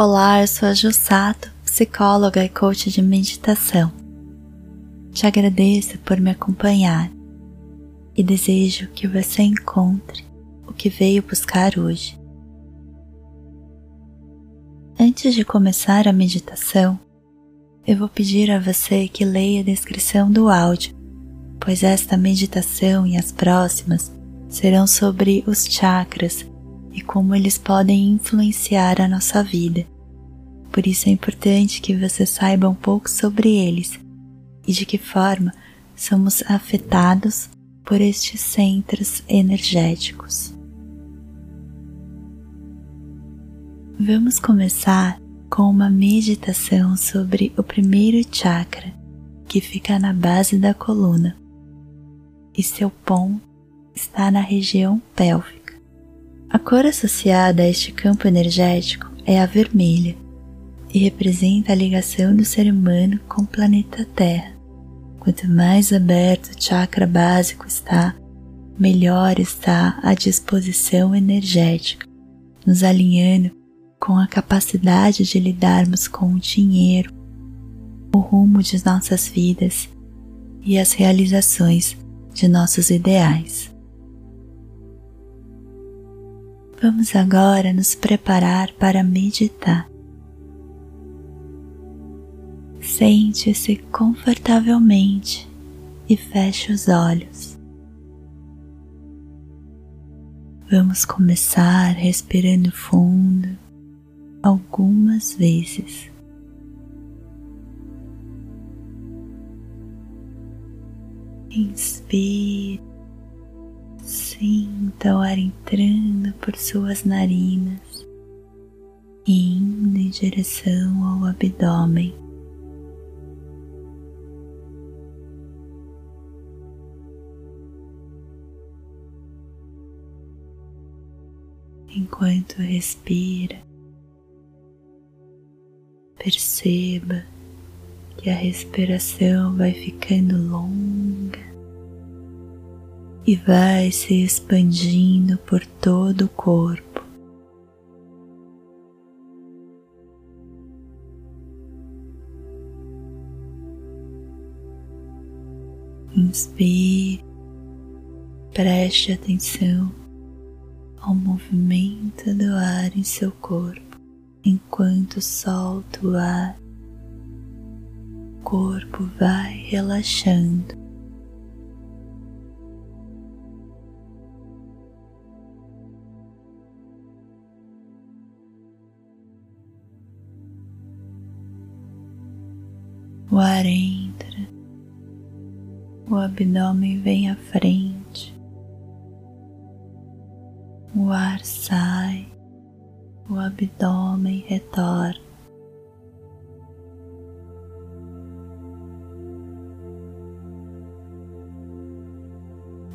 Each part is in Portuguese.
Olá, eu sou a Jussato, psicóloga e coach de meditação. Te agradeço por me acompanhar e desejo que você encontre o que veio buscar hoje. Antes de começar a meditação, eu vou pedir a você que leia a descrição do áudio, pois esta meditação e as próximas serão sobre os chakras e como eles podem influenciar a nossa vida. Por isso é importante que você saiba um pouco sobre eles e de que forma somos afetados por estes centros energéticos. Vamos começar com uma meditação sobre o primeiro chakra, que fica na base da coluna, e seu ponto está na região pélvica. A cor associada a este campo energético é a vermelha e representa a ligação do ser humano com o planeta Terra. Quanto mais aberto o chakra básico está, melhor está a disposição energética, nos alinhando com a capacidade de lidarmos com o dinheiro, o rumo de nossas vidas e as realizações de nossos ideais. Vamos agora nos preparar para meditar. Sente-se confortavelmente e feche os olhos. Vamos começar respirando fundo algumas vezes. Inspire Sinta o ar entrando por suas narinas e indo em direção ao abdômen. Enquanto respira, perceba que a respiração vai ficando longa e vai se expandindo por todo o corpo. Inspire, preste atenção ao movimento do ar em seu corpo enquanto solta o ar. O corpo vai relaxando. O ar entra, o abdômen vem à frente, o ar sai, o abdômen retorna.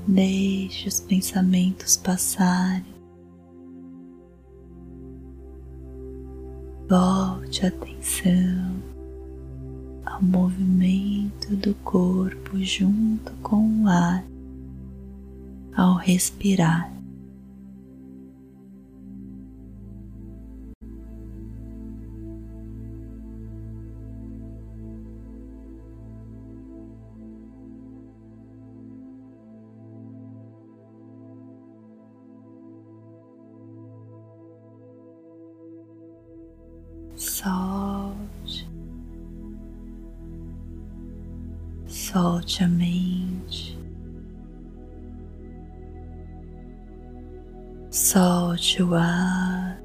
Deixe os pensamentos passarem. Volte a atenção ao movimento do corpo junto com o ar ao respirar. Solte a mente, solte o ar,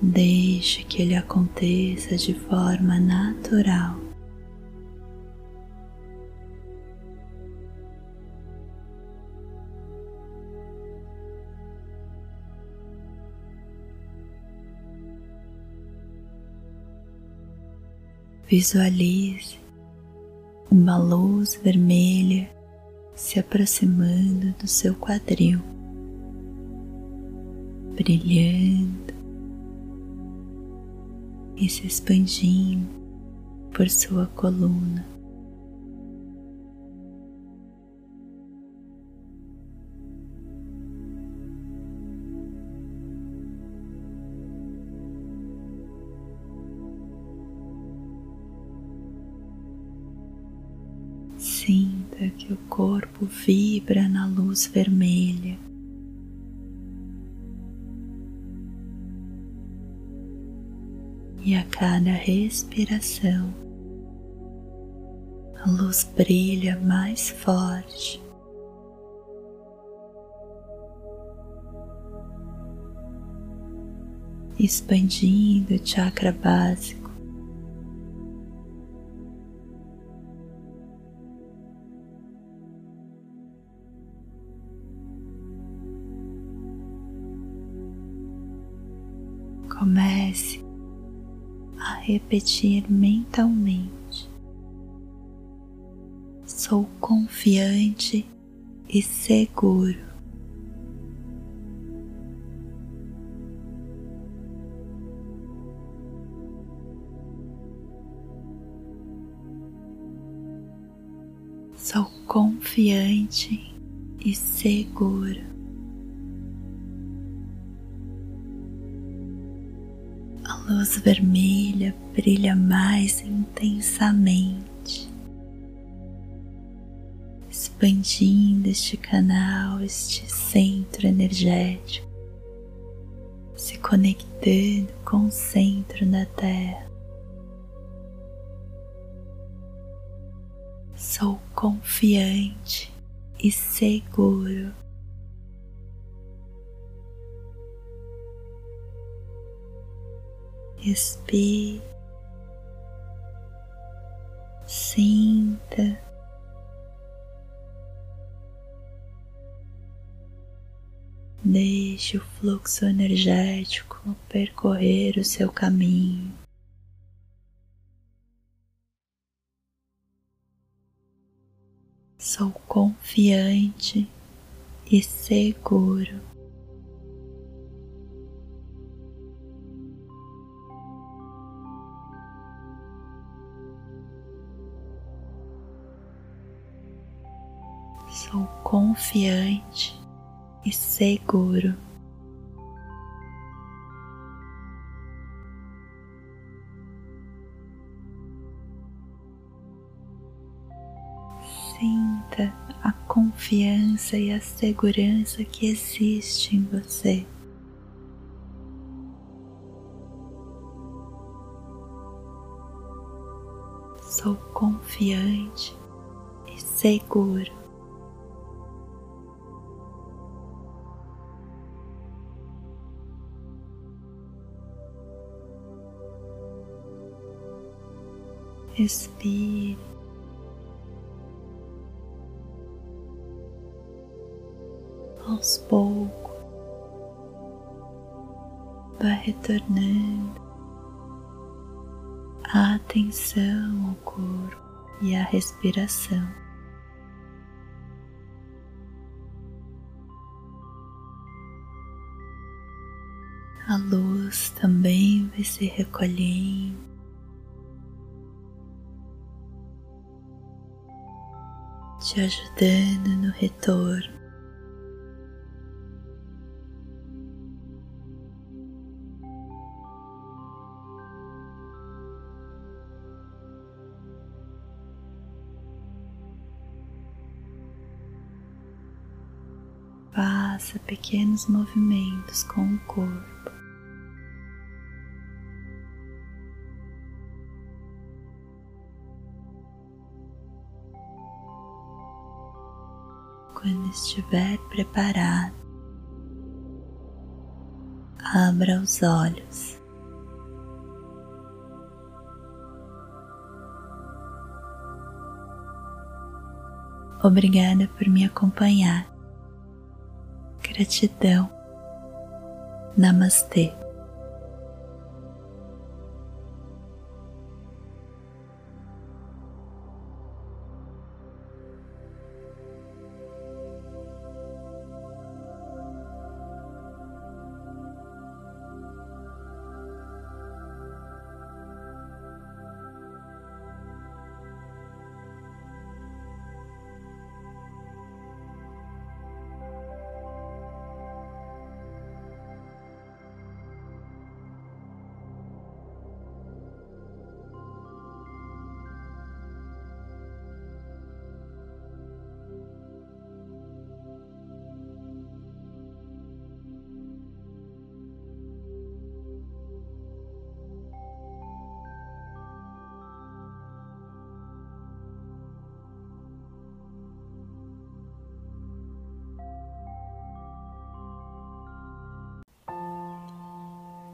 deixe que ele aconteça de forma natural. Visualize uma luz vermelha se aproximando do seu quadril, brilhando e se expandindo por sua coluna. Sinta que o corpo vibra na luz vermelha. E a cada respiração, a luz brilha mais forte. Expandindo o chakra básico. Comece a repetir mentalmente: Sou confiante e seguro. Sou confiante e seguro. Luz vermelha brilha mais intensamente, expandindo este canal, este centro energético, se conectando com o centro da Terra. Sou confiante e seguro respire, sinta. Deixe o fluxo energético percorrer o seu caminho. Sou confiante e seguro. Confiante e seguro. Sinta a confiança e a segurança que existe em você. Sou confiante e seguro. Respire. Aos poucos, vai retornando a atenção ao corpo e à respiração. A luz também vai se recolhendo te ajudando no retorno. Faça pequenos movimentos com o corpo. Estiver preparado, abra os olhos. Obrigada por me acompanhar. Gratidão. Namastê.